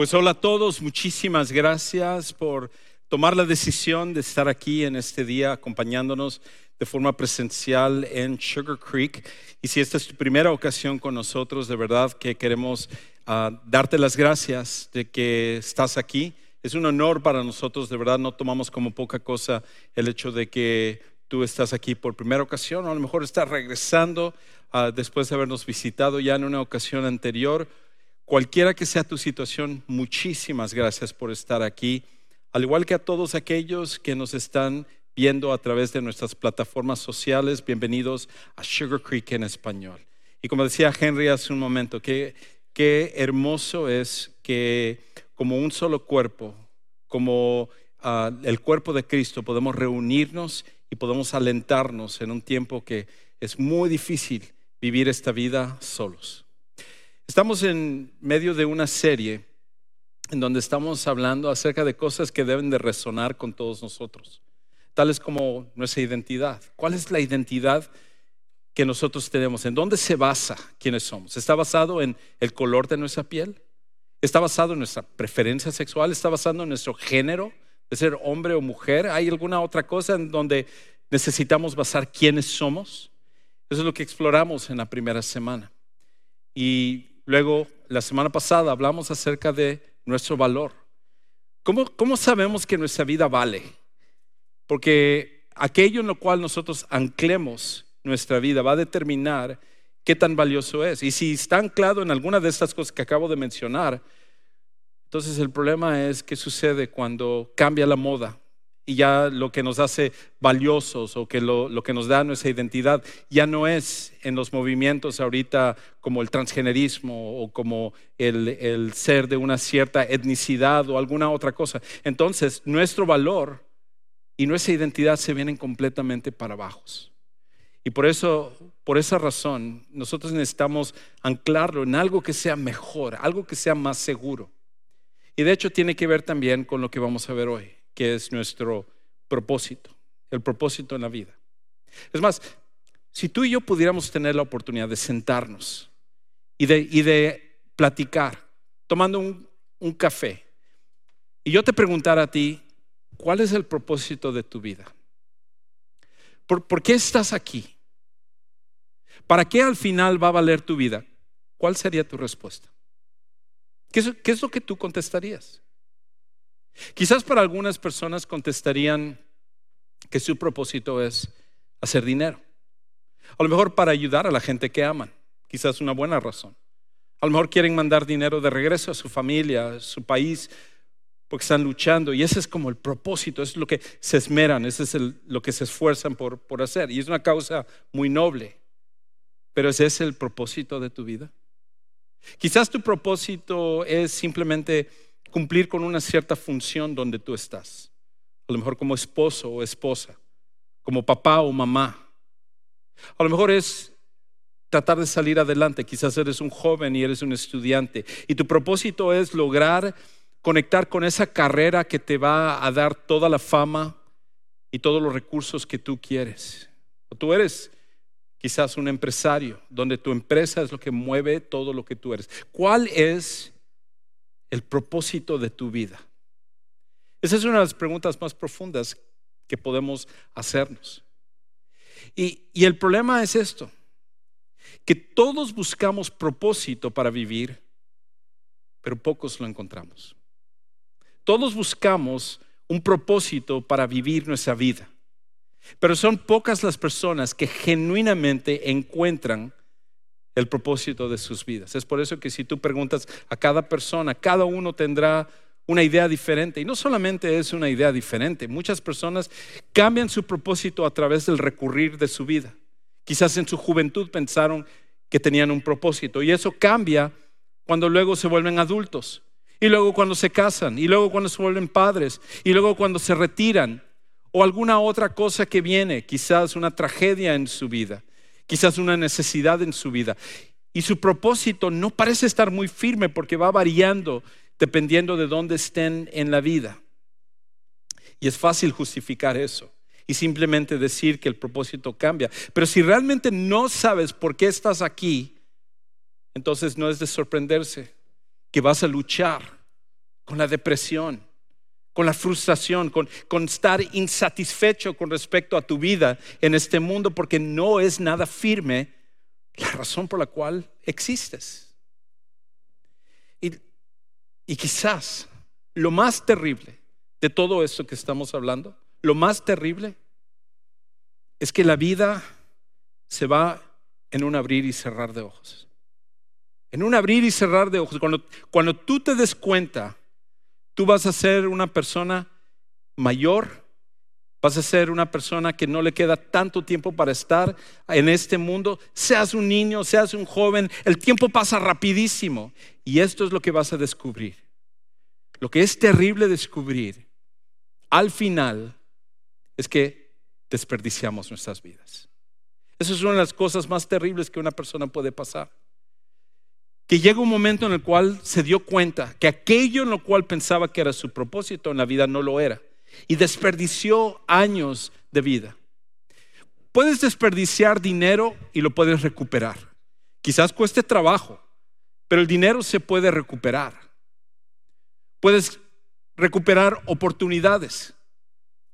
Pues hola a todos, muchísimas gracias por tomar la decisión de estar aquí en este día acompañándonos de forma presencial en Sugar Creek. Y si esta es tu primera ocasión con nosotros, de verdad que queremos ah, darte las gracias de que estás aquí. Es un honor para nosotros, de verdad no tomamos como poca cosa el hecho de que tú estás aquí por primera ocasión, o a lo mejor estás regresando ah, después de habernos visitado ya en una ocasión anterior Cualquiera que sea tu situación, muchísimas gracias por estar aquí, al igual que a todos aquellos que nos están viendo a través de nuestras plataformas sociales. Bienvenidos a Sugar Creek en español. Y como decía Henry hace un momento, qué, qué hermoso es que como un solo cuerpo, como ah, el cuerpo de Cristo, podemos reunirnos y podemos alentarnos en un tiempo que es muy difícil vivir esta vida solos. Estamos en medio de una serie en donde estamos hablando acerca de cosas que deben de resonar con todos nosotros, tales como nuestra identidad. ¿Cuál es la identidad que nosotros tenemos? ¿En dónde se basa quiénes somos? ¿Está basado en el color de nuestra piel? ¿Está basado en nuestra preferencia sexual? ¿Está basado en nuestro género de ser hombre o mujer? ¿Hay alguna otra cosa en donde necesitamos basar quiénes somos? Eso es lo que exploramos en la primera semana. Y Luego, la semana pasada hablamos acerca de nuestro valor. ¿Cómo, sabemos que nuestra vida vale? Porque aquello en lo cual nosotros anclemos nuestra vida va a determinar qué tan valioso es. Y si está anclado en alguna de estas cosas que acabo de mencionar, entonces el problema es qué sucede cuando cambia la moda y ya lo que nos hace valiosos o que lo, que nos da nuestra identidad ya no es en los movimientos ahorita como el transgenerismo o como el, el ser de una cierta etnicidad o alguna otra cosa. Entonces, nuestro valor y nuestra identidad se vienen completamente para abajo. Y por eso, por esa razón, nosotros necesitamos anclarlo en algo que sea mejor, algo que sea más seguro. Y de hecho tiene que ver también con lo que vamos a ver hoy que es nuestro propósito, el propósito en la vida. Es más, si tú y yo pudiéramos tener la oportunidad de sentarnos y de, y de platicar, tomando un, un café, y yo te preguntara a ti, ¿cuál es el propósito de tu vida? ¿Por, ¿Por, qué estás aquí? ¿Para qué al final va a valer tu vida? ¿Cuál sería tu respuesta? ¿Qué es, qué es lo que tú contestarías? Quizás para algunas personas contestarían que su propósito es hacer dinero. A lo mejor para ayudar a la gente que aman. Quizás una buena razón. A lo mejor quieren mandar dinero de regreso a su familia, a su país, porque están luchando. Y ese es como el propósito, es lo que se esmeran, ese es lo que se esfuerzan por, por hacer. Y es una causa muy noble. Pero ese es el propósito de tu vida. Quizás tu propósito es simplemente cumplir con una cierta función donde tú estás. A lo mejor como esposo o esposa, como papá o mamá. A lo mejor es tratar de salir adelante. Quizás eres un joven y eres un estudiante. Y tu propósito es lograr conectar con esa carrera que te va a dar toda la fama y todos los recursos que tú quieres. O tú eres quizás un empresario, donde tu empresa es lo que mueve todo lo que tú eres. ¿Cuál es el propósito de tu vida? Esa es una de las preguntas más profundas que podemos hacernos. Y, el problema es esto, que todos buscamos propósito para vivir, pero pocos lo encontramos. Todos buscamos un propósito para vivir nuestra vida, pero son pocas las personas que genuinamente encuentran el propósito de sus vidas. Es por eso que si tú preguntas a cada persona, cada uno tendrá una idea diferente. Y no solamente es una idea diferente, muchas personas cambian su propósito a través del recurrir de su vida. Quizás en su juventud pensaron que tenían un propósito y eso cambia cuando luego se vuelven adultos y luego cuando se casan y luego cuando se vuelven padres y luego cuando se retiran o alguna otra cosa que viene, quizás una tragedia en su vida quizás una necesidad en su vida. Y su propósito no parece estar muy firme porque va variando dependiendo de dónde estén en la vida. Y es fácil justificar eso y simplemente decir que el propósito cambia. Pero si realmente no sabes por qué estás aquí, entonces no es de sorprenderse que vas a luchar con la depresión, con la frustración, con, con estar insatisfecho con respecto a tu vida en este mundo porque no es nada firme la razón por la cual existes. Y, y quizás lo más terrible de todo esto que estamos hablando, lo más terrible es que la vida se va en un abrir y cerrar de ojos. En un abrir y cerrar de ojos. Cuando, cuando tú te des cuenta, tú vas a ser una persona mayor, vas a ser una persona que no le queda tanto tiempo para estar en este mundo, seas un niño, seas un joven, el tiempo pasa rapidísimo. Y esto es lo que vas a descubrir. Lo que es terrible descubrir al final es que desperdiciamos nuestras vidas. Esa es una de las cosas más terribles que una persona puede pasar. Que llega un momento en el cual se dio cuenta que aquello en lo cual pensaba que era su propósito en la vida no lo era. Y desperdició años de vida. Puedes desperdiciar dinero y lo puedes recuperar. Quizás cueste trabajo, pero el dinero se puede recuperar. Puedes recuperar oportunidades.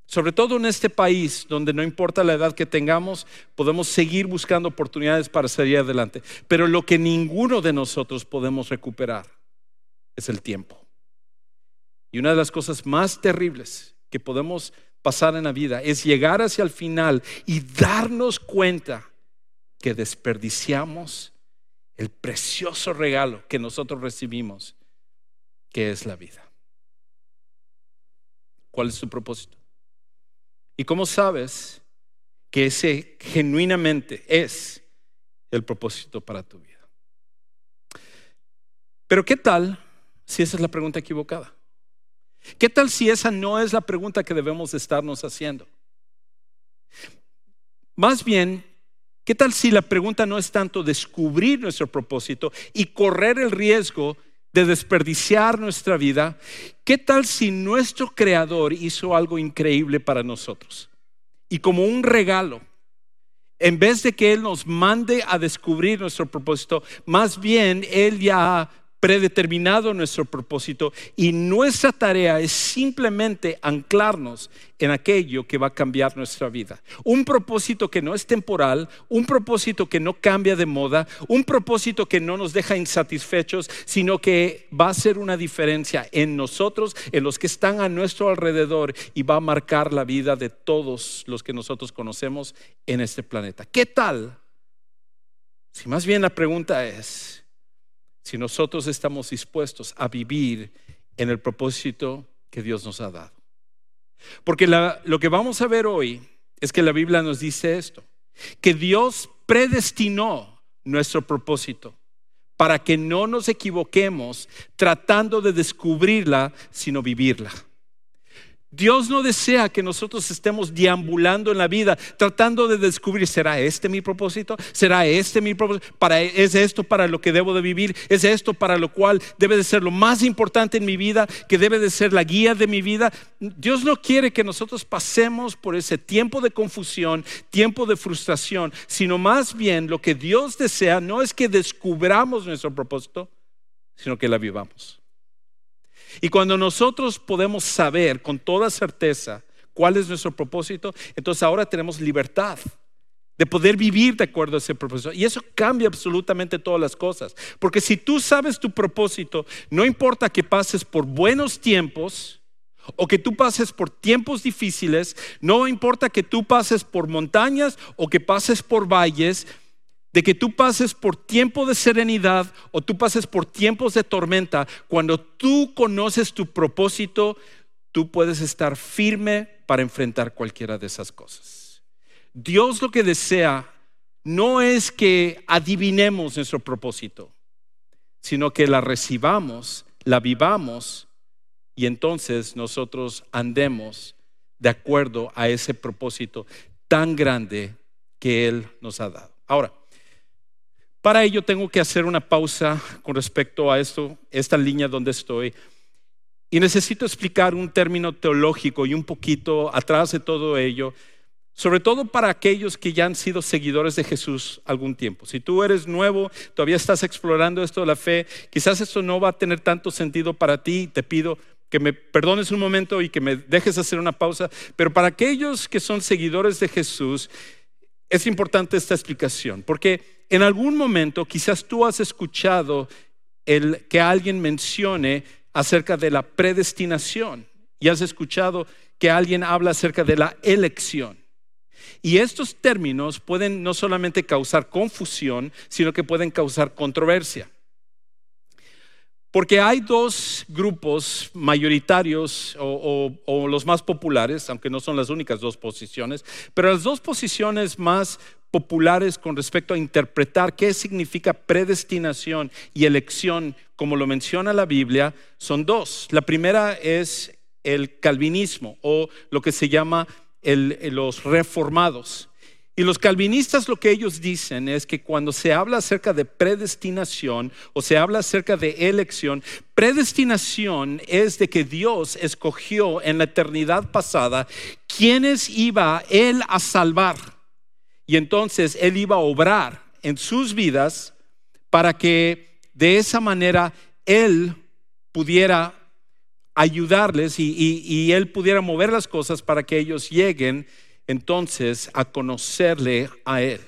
Sobre todo en este país, donde no importa la edad que tengamos, podemos seguir buscando oportunidades para salir adelante. Pero lo que ninguno de nosotros podemos recuperar es el tiempo. Y una de las cosas más terribles que podemos pasar en la vida es llegar hacia el final y darnos cuenta que desperdiciamos el precioso regalo que nosotros recibimos, que es la vida. ¿Cuál es tu propósito? ¿Y cómo sabes que ese genuinamente es el propósito para tu vida? Pero ¿qué tal si esa es la pregunta equivocada? ¿Qué tal si esa no es la pregunta que debemos estarnos haciendo? Más bien, ¿qué tal si la pregunta no es tanto descubrir nuestro propósito y correr el riesgo de desperdiciar nuestra vida, ¿qué tal si nuestro Creador hizo algo increíble para nosotros? Y como un regalo, en vez de que Él nos mande a descubrir nuestro propósito, más bien Él ya predeterminado nuestro propósito y nuestra tarea es simplemente anclarnos en aquello que va a cambiar nuestra vida. Un propósito que no es temporal, un propósito que no cambia de moda, un propósito que no nos deja insatisfechos, sino que va a hacer una diferencia en nosotros, en los que están a nuestro alrededor y va a marcar la vida de todos los que nosotros conocemos en este planeta. ¿Qué tal? Si más bien la pregunta es, si nosotros estamos dispuestos a vivir en el propósito que Dios nos ha dado. Porque lo que vamos a ver hoy es que la Biblia nos dice esto, que Dios predestinó nuestro propósito para que no nos equivoquemos tratando de descubrirla, sino vivirla. Dios no desea que nosotros estemos deambulando en la vida tratando de descubrir, ¿será este mi propósito? ¿Será este mi propósito? ¿Para, ¿Es esto para lo que debo de vivir? ¿Es esto para lo cual debe de ser lo más importante en mi vida, que debe de ser la guía de mi vida? Dios no quiere que nosotros pasemos por ese tiempo de confusión, tiempo de frustración, sino más bien lo que Dios desea no es que descubramos nuestro propósito, sino que la vivamos. Y cuando nosotros podemos saber con toda certeza cuál es nuestro propósito, entonces ahora tenemos libertad de poder vivir de acuerdo a ese propósito. Y eso cambia absolutamente todas las cosas. Porque si tú sabes tu propósito, no importa que pases por buenos tiempos o que tú pases por tiempos difíciles, no importa que tú pases por montañas o que pases por valles, de que tú pases por tiempo de serenidad o tú pases por tiempos de tormenta, cuando tú conoces tu propósito, tú puedes estar firme para enfrentar cualquiera de esas cosas. Dios lo que desea no es que adivinemos nuestro propósito, sino que la recibamos, la vivamos y entonces nosotros andemos de acuerdo a ese propósito tan grande que Él nos ha dado. Ahora, para ello tengo que hacer una pausa con respecto a esto, esta línea donde estoy. Y necesito explicar un término teológico y un poquito atrás de todo ello sobre todo para aquellos que ya han sido seguidores de Jesús algún tiempo. Si tú eres nuevo, todavía estás explorando esto de la fe, quizás esto no va a tener tanto sentido para ti, te pido que me perdones un momento y que me dejes hacer una pausa, pero para aquellos que son seguidores de Jesús, es importante esta explicación, porque en algún momento quizás tú has escuchado el que alguien mencione acerca de la predestinación y has escuchado que alguien habla acerca de la elección. Y estos términos pueden no solamente causar confusión, sino que pueden causar controversia. Porque hay dos grupos mayoritarios o, los más populares, aunque no son las únicas dos posiciones, pero las dos posiciones más populares con respecto a interpretar qué significa predestinación y elección, como lo menciona la Biblia, son dos. La primera es el calvinismo o lo que se llama los reformados. Y los calvinistas lo que ellos dicen es que cuando se habla acerca de predestinación o se habla acerca de elección, predestinación es de que Dios escogió en la eternidad pasada quienes iba Él a salvar. Y entonces Él iba a obrar en sus vidas para que de esa manera Él pudiera ayudarles y, Él pudiera mover las cosas para que ellos lleguen entonces a conocerle a Él.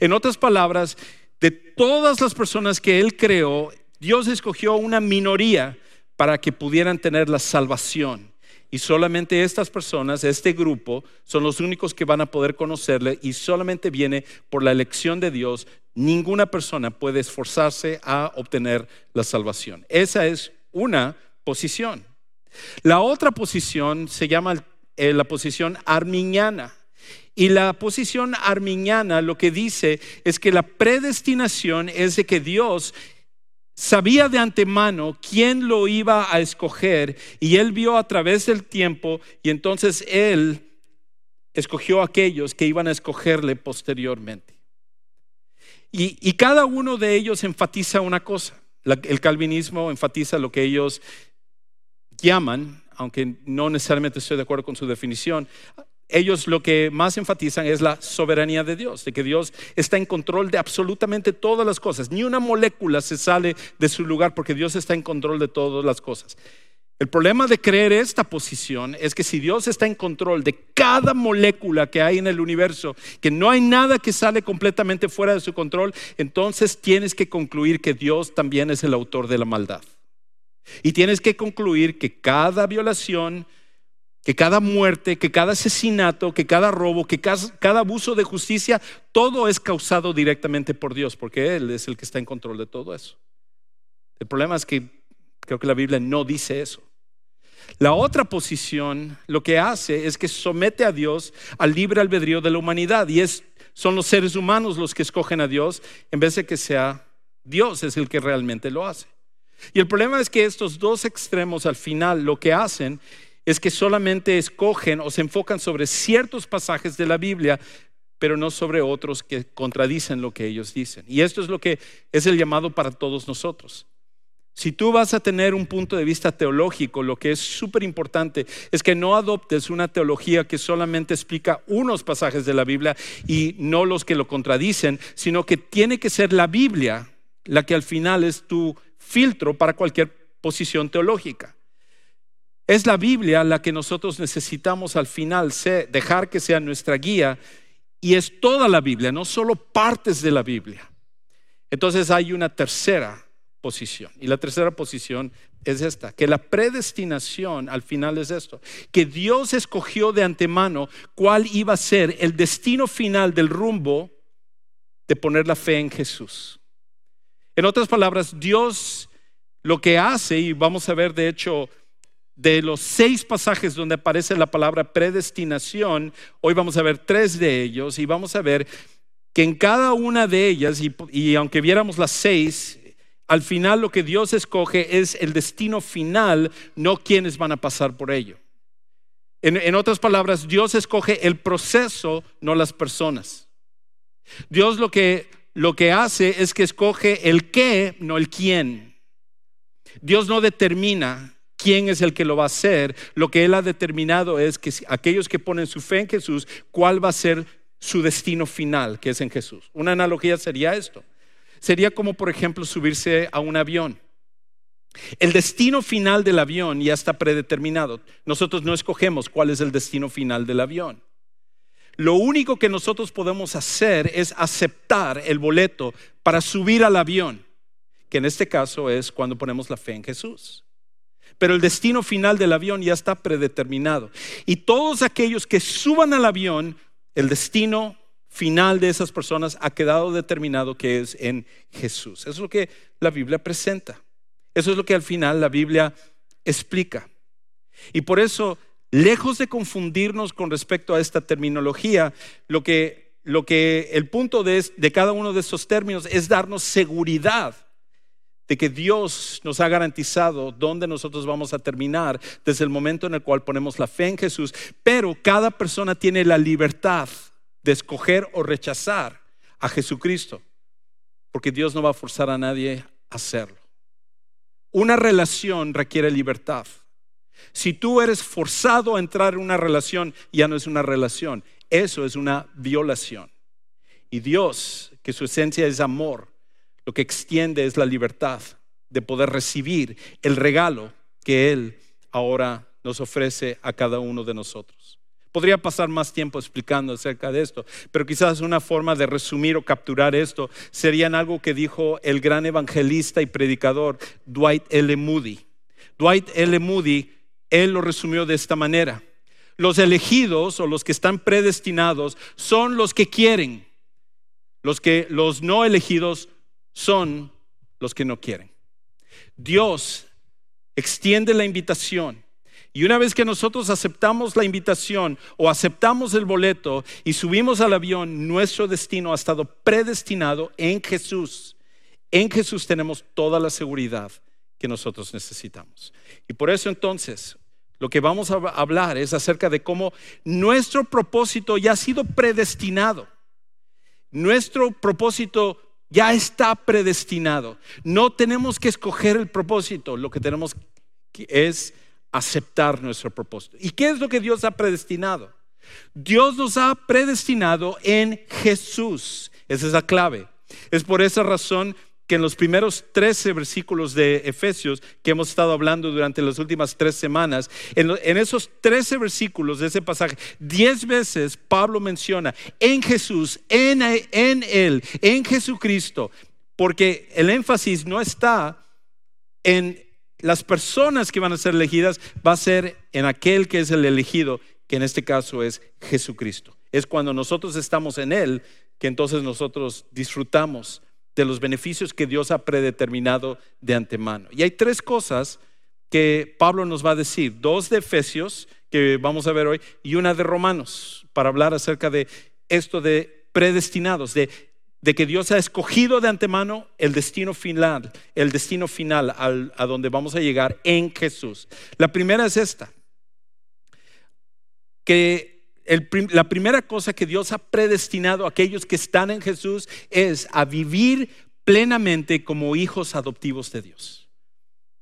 En otras palabras, de todas las personas que Él creó, Dios escogió una minoría para que pudieran tener la salvación. Y solamente estas personas, este grupo, son los únicos que van a poder conocerle y solamente viene por la elección de Dios. Ninguna persona puede esforzarse a obtener la salvación. Esa es una posición. La otra posición se llama eh, la posición arminiana. Y la posición arminiana lo que dice es que la predestinación es de que Dios sabía de antemano quién lo iba a escoger y él vio a través del tiempo y entonces él escogió a aquellos que iban a escogerle posteriormente. Y, cada uno de ellos enfatiza una cosa. el calvinismo enfatiza lo que ellos llaman, aunque no necesariamente estoy de acuerdo con su definición, ellos lo que más enfatizan es la soberanía de Dios, de que Dios está en control de absolutamente todas las cosas. Ni una molécula se sale de su lugar porque Dios está en control de todas las cosas. El problema de creer esta posición es que si Dios está en control de cada molécula que hay en el universo, que no hay nada que sale completamente fuera de su control, entonces tienes que concluir que Dios también es el autor de la maldad. Y tienes que concluir que cada violación, que cada muerte, que cada asesinato, que cada robo, que cada, abuso de justicia, todo es causado directamente por Dios, porque Él es el que está en control de todo eso. El problema es que creo que la Biblia no dice eso. La otra posición lo que hace es que somete a Dios al libre albedrío de la humanidad y es, son los seres humanos los que escogen a Dios en vez de que sea Dios es el que realmente lo hace. Y el problema es que estos dos extremos al final lo que hacen es que solamente escogen o se enfocan sobre ciertos pasajes de la Biblia, pero no sobre otros que contradicen lo que ellos dicen. Y esto es lo que es el llamado para todos nosotros. Si tú vas a tener un punto de vista teológico, lo que es súper importante es que no adoptes una teología que solamente explica unos pasajes de la Biblia y no los que lo contradicen, sino que tiene que ser la Biblia la que al final es tu filtro para cualquier posición teológica. Es la Biblia la que nosotros necesitamos al final dejar que sea nuestra guía y es toda la Biblia, no solo partes de la Biblia. Entonces hay una tercera posición y la tercera posición es esta, que la predestinación al final es esto, que Dios escogió de antemano cuál iba a ser el destino final del rumbo de poner la fe en Jesús. En otras palabras, Dios lo que hace, y vamos a ver de hecho de los seis pasajes donde aparece la palabra predestinación, hoy vamos a ver tres de ellos y vamos a ver que en cada una de ellas, y, aunque viéramos las seis, al final lo que Dios escoge es el destino final, no quienes van a pasar por ello. en otras palabras, Dios escoge el proceso, no las personas. Dios lo que lo que hace es que escoge el qué, no el quién. Dios no determina quién es el que lo va a hacer. Lo que Él ha determinado es que aquellos que ponen su fe en Jesús, cuál va a ser su destino final, que es en Jesús. Una analogía sería esto. Sería como, por ejemplo, subirse a un avión. El destino final del avión ya está predeterminado. Nosotros no escogemos cuál es el destino final del avión. Lo único que nosotros podemos hacer es aceptar el boleto para subir al avión, que en este caso es cuando ponemos la fe en Jesús. Pero el destino final del avión ya está predeterminado. Y todos aquellos que suban al avión, el destino final de esas personas ha quedado determinado que es en Jesús. Eso es lo que la Biblia presenta. Eso es lo que al final la Biblia explica. Y por eso lejos de confundirnos con respecto a esta terminología, lo que, lo que el punto de, de cada uno de estos términos es darnos seguridad de que Dios nos ha garantizado dónde nosotros vamos a terminar desde el momento en el cual ponemos la fe en Jesús, pero cada persona tiene la libertad de escoger o rechazar a Jesucristo, porque Dios no va a forzar a nadie a hacerlo. Una relación requiere libertad. Si tú eres forzado a entrar en una relación, ya no es una relación, eso es una violación. Y Dios, que su esencia es amor, lo que extiende es la libertad de poder recibir el regalo que Él ahora nos ofrece a cada uno de nosotros. Podría pasar más tiempo explicando acerca de esto, pero quizás una forma de resumir o capturar esto sería en algo que dijo el gran evangelista y predicador Dwight L. Moody. Dwight L. Moody él lo resumió de esta manera. Los elegidos o los que están predestinados son los que quieren. Los que los no elegidos son los que no quieren. Dios extiende la invitación y una vez que nosotros aceptamos la invitación o aceptamos el boleto y subimos al avión, nuestro destino ha estado predestinado en Jesús. En Jesús tenemos toda la seguridad que nosotros necesitamos. Y por eso entonces lo que vamos a hablar es acerca de cómo nuestro propósito ya ha sido predestinado. Nuestro propósito ya está predestinado. No tenemos que escoger el propósito, lo que tenemos es aceptar nuestro propósito. ¿Y qué es lo que Dios ha predestinado? Dios nos ha predestinado en Jesús. Esa es la clave. Es por esa razón que en los primeros 13 versículos de Efesios que hemos estado hablando durante las últimas tres semanas, en, esos 13 versículos de ese pasaje, 10 veces Pablo menciona en Jesús, en, en Él, en Jesucristo, porque el énfasis no está en las personas que van a ser elegidas, va a ser en aquel que es el elegido, que en este caso es Jesucristo. Es cuando nosotros estamos en Él que entonces nosotros disfrutamos de los beneficios que Dios ha predeterminado de antemano. Y hay tres cosas que Pablo nos va a decir, dos de Efesios, que vamos a ver hoy, y una de Romanos, para hablar acerca de esto de predestinados, de, de que Dios ha escogido de antemano el destino final, el destino final a donde vamos a llegar en Jesús. La primera es esta, que la primera cosa que Dios ha predestinado a aquellos que están en Jesús es a vivir plenamente como hijos adoptivos de Dios.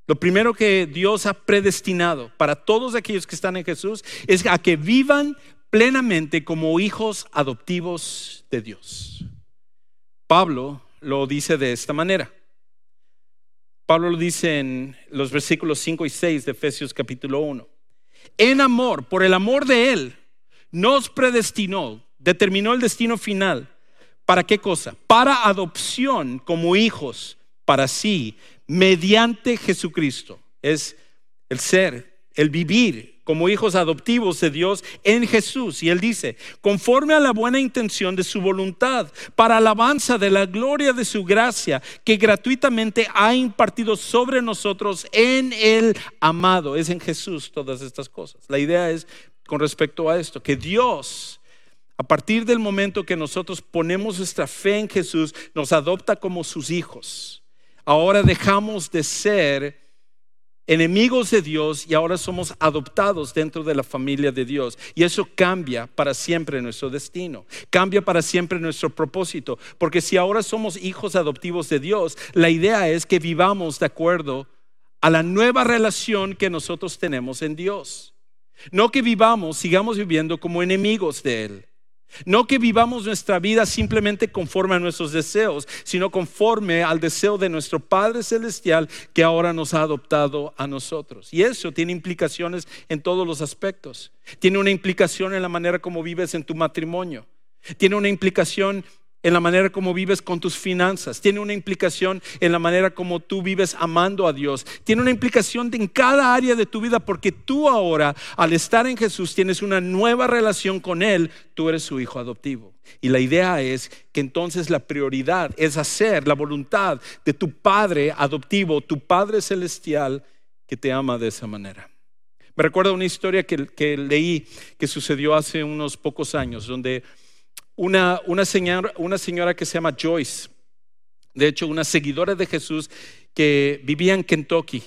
Lo primero que Dios ha predestinado para todos aquellos que están en Jesús es a que vivan plenamente como hijos adoptivos de Dios. Pablo lo dice de esta manera. Pablo lo dice en los versículos 5 y 6 de Efesios capítulo 1. En amor, por el amor de Él, nos predestinó, determinó el destino final. ¿Para qué cosa? Para adopción como hijos para sí, mediante Jesucristo. Es el ser, el vivir como hijos adoptivos de Dios en Jesús. Y él dice, conforme a la buena intención de su voluntad, para alabanza de la gloria de su gracia, que gratuitamente ha impartido sobre nosotros en el amado. Es en Jesús todas estas cosas. La idea es con respecto a esto, que Dios, a partir del momento que nosotros ponemos nuestra fe en Jesús, nos adopta como sus hijos. Ahora dejamos de ser enemigos de Dios y ahora somos adoptados dentro de la familia de Dios. Y eso cambia para siempre nuestro destino, cambia para siempre nuestro propósito, porque si ahora somos hijos adoptivos de Dios, la idea es que vivamos de acuerdo a la nueva relación que nosotros tenemos en Dios. No que vivamos, sigamos viviendo como enemigos de Él. No que vivamos nuestra vida simplemente conforme a nuestros deseos, sino conforme al deseo de nuestro Padre Celestial que ahora nos ha adoptado a nosotros. Y eso tiene implicaciones en todos los aspectos. Tiene una implicación en la manera como vives en tu matrimonio. Tiene una implicación en la manera como vives con tus finanzas, tiene una implicación en la manera como tú vives amando a Dios, tiene una implicación en cada área de tu vida porque tú ahora, al estar en Jesús, tienes una nueva relación con Él, tú eres su hijo adoptivo. Y la idea es que entonces la prioridad es hacer la voluntad de tu Padre adoptivo, tu Padre celestial, que te ama de esa manera. Me recuerda una historia que, que leí que sucedió hace unos pocos años, donde una, una, señora, una señora que se llama Joyce, de hecho una seguidora de Jesús que vivía en Kentucky,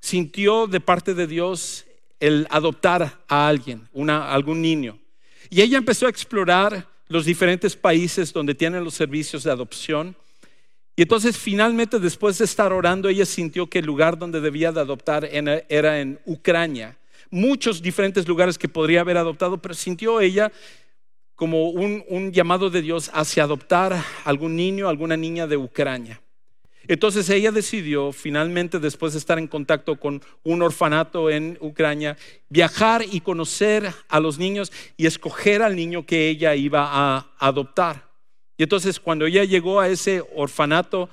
sintió de parte de Dios el adoptar a alguien, una, algún niño. Y ella empezó a explorar los diferentes países donde tienen los servicios de adopción. Y entonces finalmente después de estar orando, ella sintió que el lugar donde debía de adoptar era en Ucrania. Muchos diferentes lugares que podría haber adoptado, pero sintió ella como un, llamado de Dios hacia adoptar algún niño, alguna niña de Ucrania. Entonces ella decidió finalmente, después de estar en contacto con un orfanato en Ucrania, viajar y conocer a los niños y escoger al niño que ella iba a adoptar. Y entonces cuando ella llegó a ese orfanato,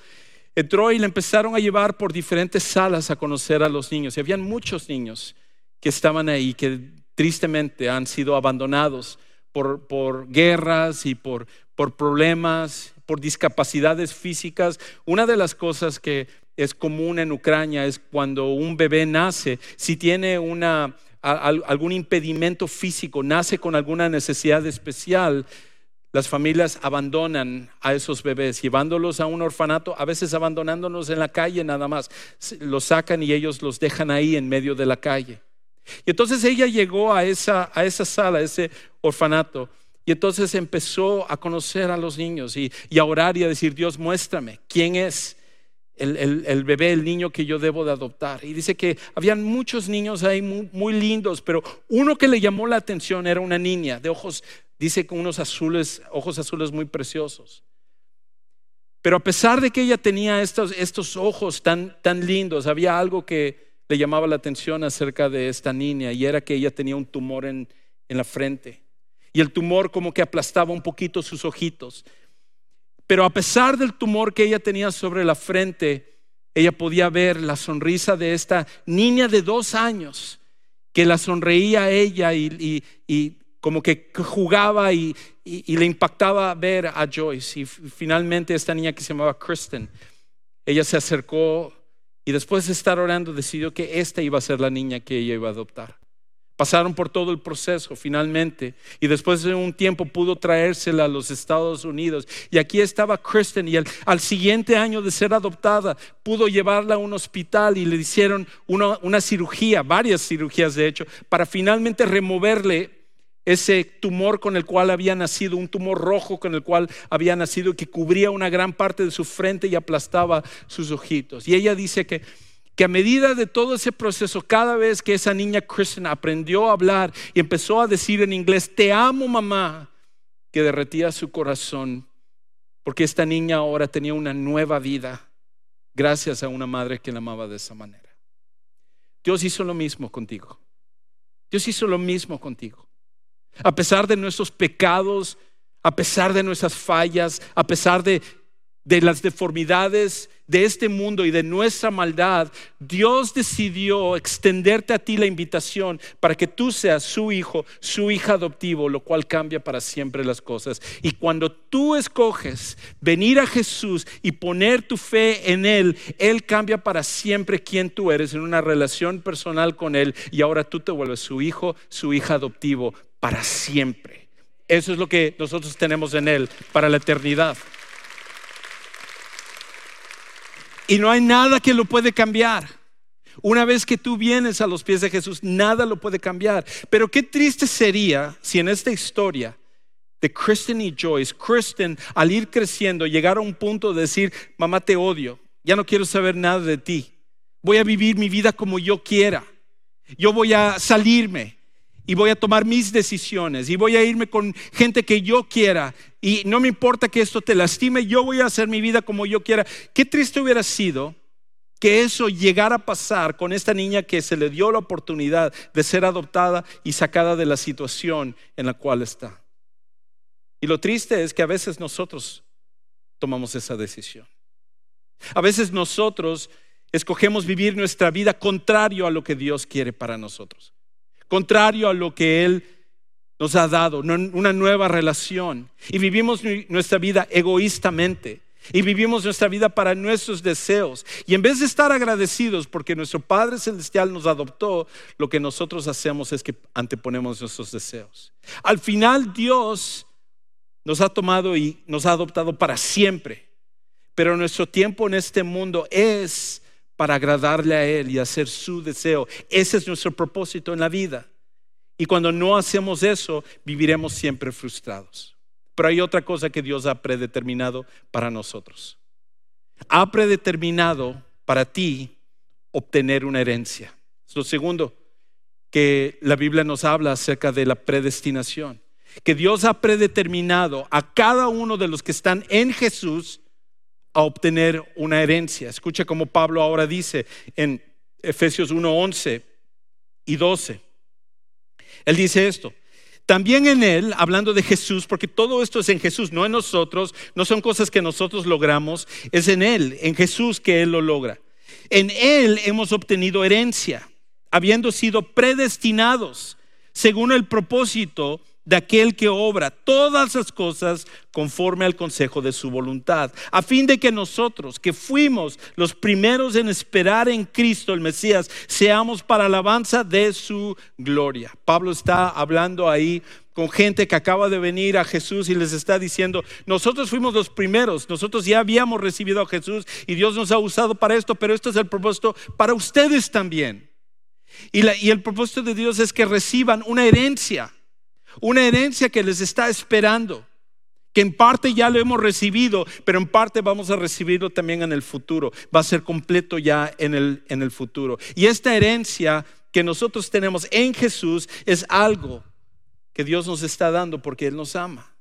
entró y le empezaron a llevar por diferentes salas a conocer a los niños. Y habían muchos niños que estaban ahí, que tristemente han sido abandonados por, guerras y por, por problemas, por discapacidades físicas. Una de las cosas que es común en Ucrania es cuando un bebé nace, si tiene una, algún impedimento físico, nace con alguna necesidad especial, las familias abandonan a esos bebés, llevándolos a un orfanato, a veces abandonándonos en la calle nada más. Los sacan y ellos los dejan ahí en medio de la calle. Y entonces ella llegó a esa, a esa sala, a ese orfanato, y entonces empezó a conocer a los niños y, a orar y a decir, Dios, muéstrame quién es el, bebé, el niño que yo debo de adoptar. Y dice que habían muchos niños ahí muy, lindos, pero uno que le llamó la atención era una niña de ojos, dice con unos azules, ojos azules muy preciosos. Pero a pesar de que ella tenía estos, estos ojos tan, tan lindos, había algo que le llamaba la atención acerca de esta niña y era que ella tenía un tumor en, la frente. Y el tumor como que aplastaba un poquito sus ojitos. Pero a pesar del tumor que ella tenía sobre la frente, ella podía ver la sonrisa de esta niña de dos años que la sonreía a ella y, como que jugaba y, y, le impactaba ver a Joyce. Y finalmente esta niña que se llamaba Kristen, ella se acercó y después de estar orando decidió que esta iba a ser la niña que ella iba a adoptar. Pasaron por todo el proceso finalmente y después de un tiempo pudo traérsela a los Estados Unidos. Y aquí estaba Kristen y al siguiente año de ser adoptada pudo llevarla a un hospital y le hicieron una, una cirugía, varias cirugías de hecho, para finalmente removerle ese tumor con el cual había nacido, un tumor rojo con el cual había nacido que cubría una gran parte de su frente y aplastaba sus ojitos. Y ella dice que, que a medida de todo ese proceso, cada vez que esa niña Kristen aprendió a hablar y empezó a decir en inglés, te amo mamá, que derretía su corazón, porque esta niña ahora tenía una nueva vida gracias a una madre que la amaba de esa manera. Dios hizo lo mismo contigo. Dios hizo lo mismo contigo. A pesar de nuestros pecados, a pesar de nuestras fallas, a pesar de, las deformidades de este mundo y de nuestra maldad, Dios decidió extenderte a ti la invitación para que tú seas su hijo, su hija adoptivo, lo cual cambia para siempre las cosas. Y cuando tú escoges venir a Jesús y poner tu fe en Él, Él cambia para siempre quien tú eres en una relación personal con Él y ahora tú te vuelves su hijo, su hija adoptivo para siempre. Eso es lo que nosotros tenemos en Él para la eternidad. Y no hay nada que lo puede cambiar. Una vez que tú vienes a los pies de Jesús, nada lo puede cambiar. Pero qué triste sería si en esta historia de Kristen y Joyce, Kristen al ir creciendo, llegar a un punto de decir, mamá te odio, ya no quiero saber nada de ti. Voy a vivir mi vida como yo quiera. Yo voy a salirme y voy a tomar mis decisiones y voy a irme con gente que yo quiera y no me importa que esto te lastime, yo voy a hacer mi vida como yo quiera. Qué triste hubiera sido que eso llegara a pasar con esta niña que se le dio la oportunidad de ser adoptada y sacada de la situación en la cual está. Y lo triste es que a veces nosotros tomamos esa decisión. A veces nosotros escogemos vivir nuestra vida contrario a lo que Dios quiere para nosotros, contrario a lo que Él nos ha dado, una nueva relación. Y vivimos nuestra vida egoístamente. Y vivimos nuestra vida para nuestros deseos. Y en vez de estar agradecidos porque nuestro Padre Celestial nos adoptó, lo que nosotros hacemos es que anteponemos nuestros deseos. Al final Dios nos ha tomado y nos ha adoptado para siempre. Pero nuestro tiempo en este mundo es para agradarle a Él y hacer su deseo. Ese es nuestro propósito en la vida. Y cuando no hacemos eso, viviremos siempre frustrados. Pero hay otra cosa que Dios ha predeterminado para nosotros. Ha predeterminado para ti obtener una herencia. Es lo segundo que la Biblia nos habla acerca de la predestinación. Que Dios ha predeterminado a cada uno de los que están en Jesús a obtener una herencia. Escucha como Pablo ahora dice en Efesios 1, 11 y 12. Él dice esto. También en Él, hablando de Jesús, porque todo esto es en Jesús, no en nosotros, no son cosas que nosotros logramos, es en Él, en Jesús que Él lo logra. En Él hemos obtenido herencia, habiendo sido predestinados según el propósito de aquel que obra todas las cosas conforme al consejo de su voluntad, a fin de que nosotros, que fuimos los primeros en esperar en Cristo el Mesías, seamos para alabanza de su gloria. Pablo está hablando ahí con gente que acaba de venir a Jesús y les está diciendo, nosotros fuimos los primeros, nosotros ya habíamos recibido a Jesús y Dios nos ha usado para esto, pero esto es el propósito para ustedes también. Y, y el propósito de Dios es que reciban una herencia una herencia que les está esperando, que en parte ya lo hemos recibido, pero en parte vamos a recibirlo también en el futuro. Va a ser completo ya en el, en el futuro. Y esta herencia que nosotros tenemos en Jesús es algo que Dios nos está dando porque Él nos ama.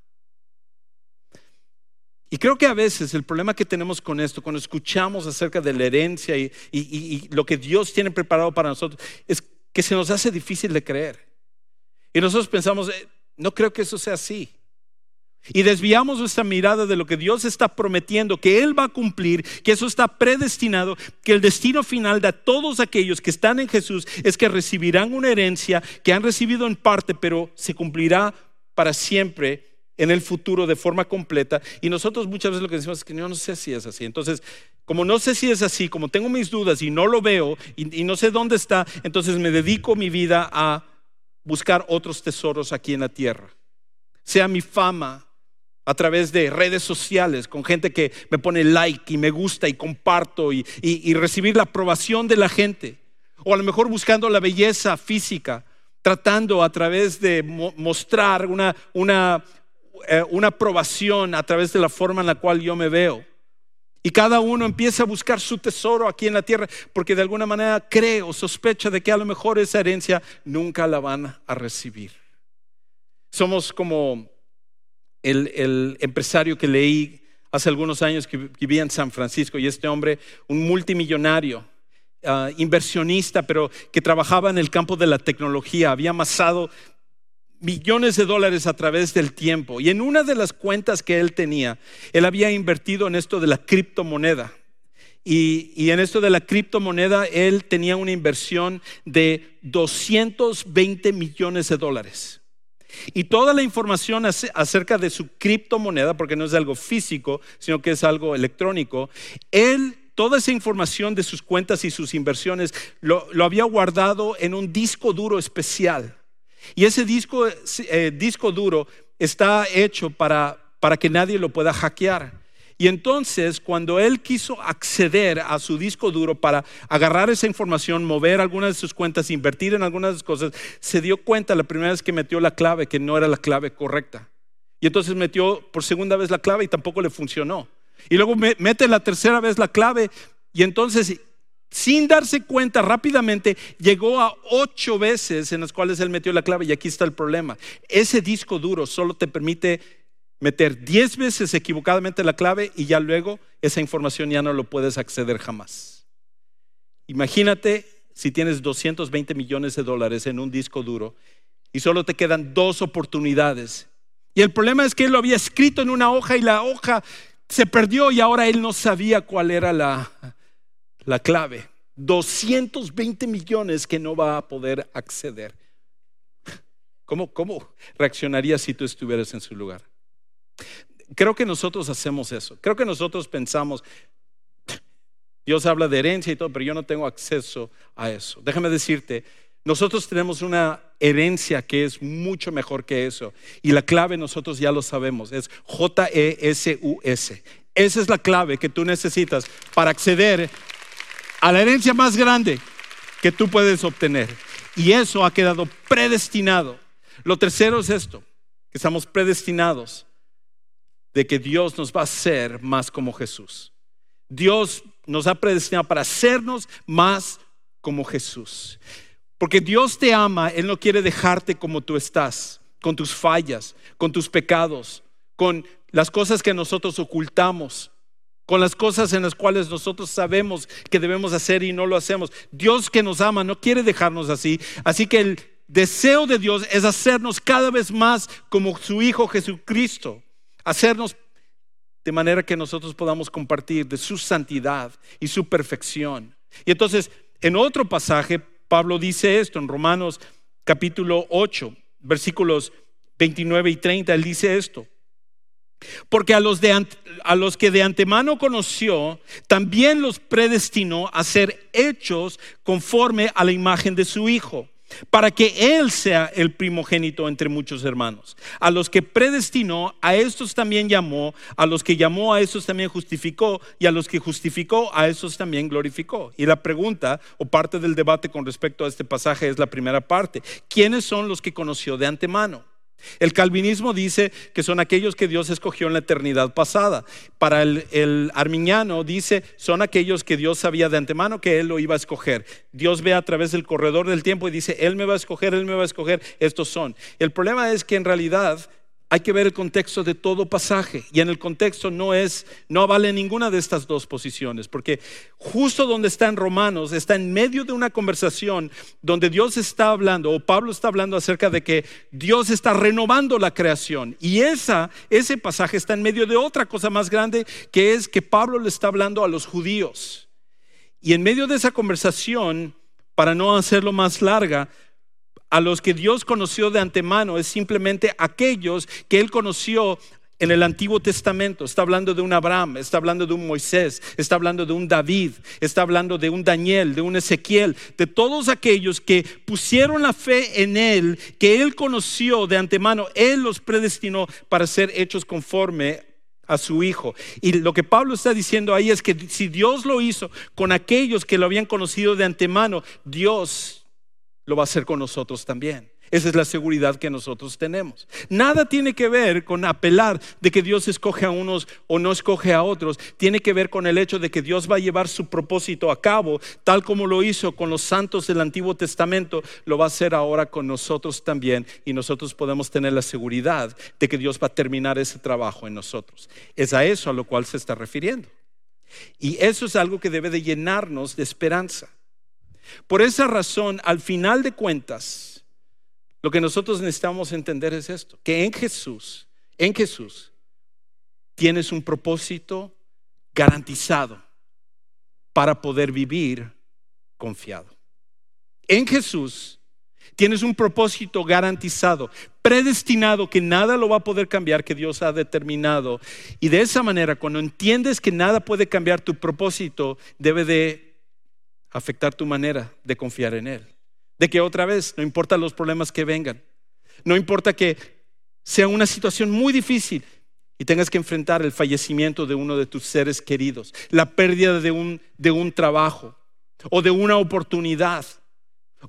Y creo que a veces el problema que tenemos con esto, cuando escuchamos acerca de la herencia y, y, lo que Dios tiene preparado para nosotros, es que se nos hace difícil de creer. Y nosotros pensamos, eh, no creo que eso sea así. Y desviamos nuestra mirada de lo que Dios está prometiendo, que Él va a cumplir, que eso está predestinado, que el destino final de todos aquellos que están en Jesús es que recibirán una herencia que han recibido en parte, pero se cumplirá para siempre en el futuro de forma completa. Y nosotros muchas veces lo que decimos es que yo no sé si es así. Entonces, como no sé si es así, como tengo mis dudas y no lo veo y, y no sé dónde está, entonces me dedico mi vida a buscar otros tesoros aquí en la tierra. Sea mi fama a través de redes sociales, con gente que me pone like y me gusta y comparto y, recibir la aprobación de la gente. O a lo mejor buscando la belleza física, tratando a través de mostrar una, una, eh, una aprobación a través de la forma en la cual yo me veo. Y cada uno empieza a buscar su tesoro aquí en la tierra porque de alguna manera cree o sospecha de que a lo mejor esa herencia nunca la van a recibir. Somos como el, empresario que leí hace algunos años que vivía en San Francisco y este hombre, un multimillonario, ah, inversionista, pero que trabajaba en el campo de la tecnología, había amasado millones de dólares a través del tiempo. Y en una de las cuentas que él tenía, él había invertido en esto de la criptomoneda. Y, en esto de la criptomoneda, él tenía una inversión de 220 millones de dólares. Y toda la información acerca de su criptomoneda, porque no es algo físico, sino que es algo electrónico, él toda esa información de sus cuentas y sus inversiones lo, había guardado en un disco duro especial. Y ese disco, eh, disco duro está hecho para, para que nadie lo pueda hackear. Y entonces, cuando él quiso acceder a su disco duro para agarrar esa información, mover algunas de sus cuentas, invertir en algunas de sus cosas, se dio cuenta la primera vez que metió la clave que no era la clave correcta. Y entonces metió por segunda vez la clave y tampoco le funcionó. Y luego mete la tercera vez la clave y entonces sin darse cuenta rápidamente, llegó a ocho veces en las cuales él metió la clave y aquí está el problema. Ese disco duro solo te permite meter diez veces equivocadamente la clave y ya luego esa información ya no lo puedes acceder jamás. Imagínate si tienes 220 millones de dólares en un disco duro y solo te quedan dos oportunidades. Y el problema es que él lo había escrito en una hoja y la hoja se perdió y ahora él no sabía cuál era la, la clave. 220 millones que no va a poder acceder. ¿Cómo, ¿Cómo reaccionarías si tú estuvieras en su lugar? Creo que nosotros hacemos eso. Creo que nosotros pensamos, Dios habla de herencia y todo, pero yo no tengo acceso a eso. Déjame decirte, nosotros tenemos una herencia que es mucho mejor que eso. Y la clave nosotros ya lo sabemos, es J-E-S-U-S. Esa es la clave que tú necesitas para acceder a la herencia más grande que tú puedes obtener. Y eso ha quedado predestinado. Lo tercero es esto, que estamos predestinados de que Dios nos va a hacer más como Jesús. Dios nos ha predestinado para hacernos más como Jesús. Porque Dios te ama, Él no quiere dejarte como tú estás, con tus fallas, con tus pecados, con las cosas que nosotros ocultamos, con las cosas en las cuales nosotros sabemos que debemos hacer y no lo hacemos. Dios que nos ama no quiere dejarnos así. Así que el deseo de Dios es hacernos cada vez más como su Hijo Jesucristo, hacernos de manera que nosotros podamos compartir de su santidad y su perfección. Y entonces, en otro pasaje, Pablo dice esto en Romanos capítulo 8, versículos 29 y 30, él dice esto. Porque a los, que de antemano conoció, también los predestinó a ser hechos conforme a la imagen de su Hijo para que Él sea el primogénito entre muchos hermanos. A los que predestinó, a estos también llamó, a los que llamó, a estos también justificó, y a los que justificó, a estos también glorificó. Y la pregunta o parte del debate con respecto a este pasaje es la primera parte. ¿Quiénes son los que conoció de antemano? El calvinismo dice que son aquellos que Dios escogió en la eternidad pasada. Para el, arminiano dice son aquellos que Dios sabía de antemano que Él lo iba a escoger. Dios ve a través del corredor del tiempo y dice, Él me va a escoger, Él me va a escoger, estos son. El problema es que en realidad hay que ver el contexto de todo pasaje y en el contexto no es no vale ninguna de estas dos posiciones, porque justo donde está en Romanos está en medio de una conversación donde Dios está hablando o Pablo está hablando acerca de que Dios está renovando la creación y esa ese pasaje está en medio de otra cosa más grande que es que Pablo le está hablando a los judíos. Y en medio de esa conversación, para no hacerlo más larga, a los que Dios conoció de antemano es simplemente aquellos que Él conoció en el Antiguo Testamento. Está hablando de un Abraham, está hablando de un Moisés, está hablando de un David, está hablando de un Daniel, de un Ezequiel, de todos aquellos que pusieron la fe en Él, que Él conoció de antemano, Él los predestinó para ser hechos conforme a su hijo. Y lo que Pablo está diciendo ahí es que si Dios lo hizo con aquellos que lo habían conocido de antemano, Dios lo va a hacer con nosotros también. Esa es la seguridad que nosotros tenemos. Nada tiene que ver con apelar de que Dios escoge a unos o no escoge a otros. Tiene que ver con el hecho de que Dios va a llevar su propósito a cabo, tal como lo hizo con los santos del Antiguo Testamento, lo va a hacer ahora con nosotros también. Y nosotros podemos tener la seguridad de que Dios va a terminar ese trabajo en nosotros. Es a eso a lo cual se está refiriendo. Y eso es algo que debe de llenarnos de esperanza. Por esa razón, al final de cuentas, lo que nosotros necesitamos entender es esto, que en Jesús, en Jesús, tienes un propósito garantizado para poder vivir confiado. En Jesús tienes un propósito garantizado, predestinado, que nada lo va a poder cambiar, que Dios ha determinado. Y de esa manera, cuando entiendes que nada puede cambiar tu propósito, debe de afectar tu manera de confiar en Él. De que otra vez, no importa los problemas que vengan, no importa que sea una situación muy difícil y tengas que enfrentar el fallecimiento de uno de tus seres queridos, la pérdida de un, de un trabajo o de una oportunidad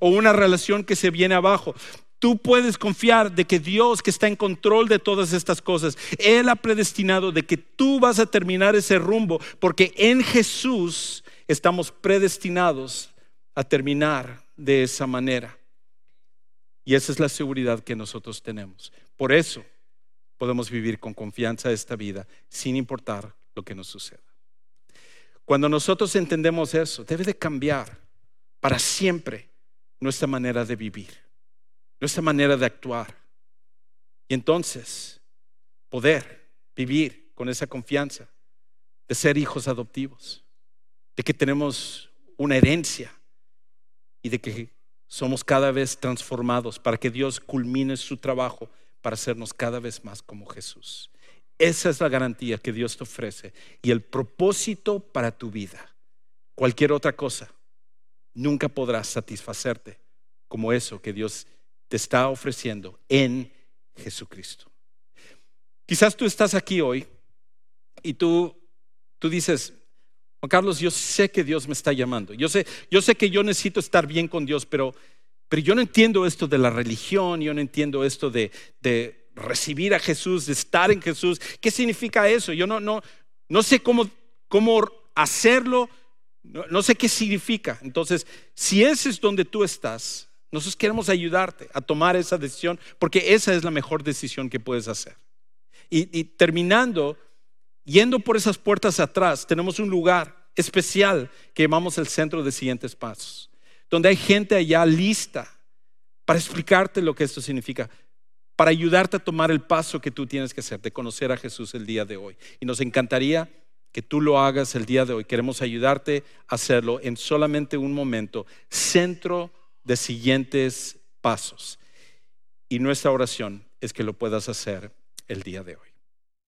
o una relación que se viene abajo. Tú puedes confiar de que Dios que está en control de todas estas cosas, Él ha predestinado de que tú vas a terminar ese rumbo, porque en Jesús estamos predestinados a terminar de esa manera. Y esa es la seguridad que nosotros tenemos. Por eso podemos vivir con confianza esta vida sin importar lo que nos suceda. Cuando nosotros entendemos eso, debe de cambiar para siempre nuestra manera de vivir, nuestra manera de actuar. Y entonces poder vivir con esa confianza de ser hijos adoptivos, de que tenemos una herencia y de que somos cada vez transformados para que Dios culmine su trabajo para hacernos cada vez más como Jesús. Esa es la garantía que Dios te ofrece y el propósito para tu vida. Cualquier otra cosa nunca podrá satisfacerte como eso que Dios te está ofreciendo en Jesucristo. Quizás tú estás aquí hoy y tú, tú dices, Juan Carlos, yo sé que Dios me está llamando. Yo sé, yo sé que yo necesito estar bien con Dios, pero, pero yo no entiendo esto de la religión, yo no entiendo esto de, de recibir a Jesús, de estar en Jesús. ¿Qué significa eso? Yo no, no, no sé cómo, cómo hacerlo, no, no sé qué significa. Entonces, si ese es donde tú estás, nosotros queremos ayudarte a tomar esa decisión, porque esa es la mejor decisión que puedes hacer. Y, terminando, yendo por esas puertas atrás, tenemos un lugar especial que llamamos el centro de siguientes pasos, donde hay gente allá lista para explicarte lo que esto significa, para ayudarte a tomar el paso que tú tienes que hacer, de conocer a Jesús el día de hoy. Y nos encantaría que tú lo hagas el día de hoy. Queremos ayudarte a hacerlo en solamente un momento. Centro de siguientes pasos. Y nuestra oración es que lo puedas hacer el día de hoy.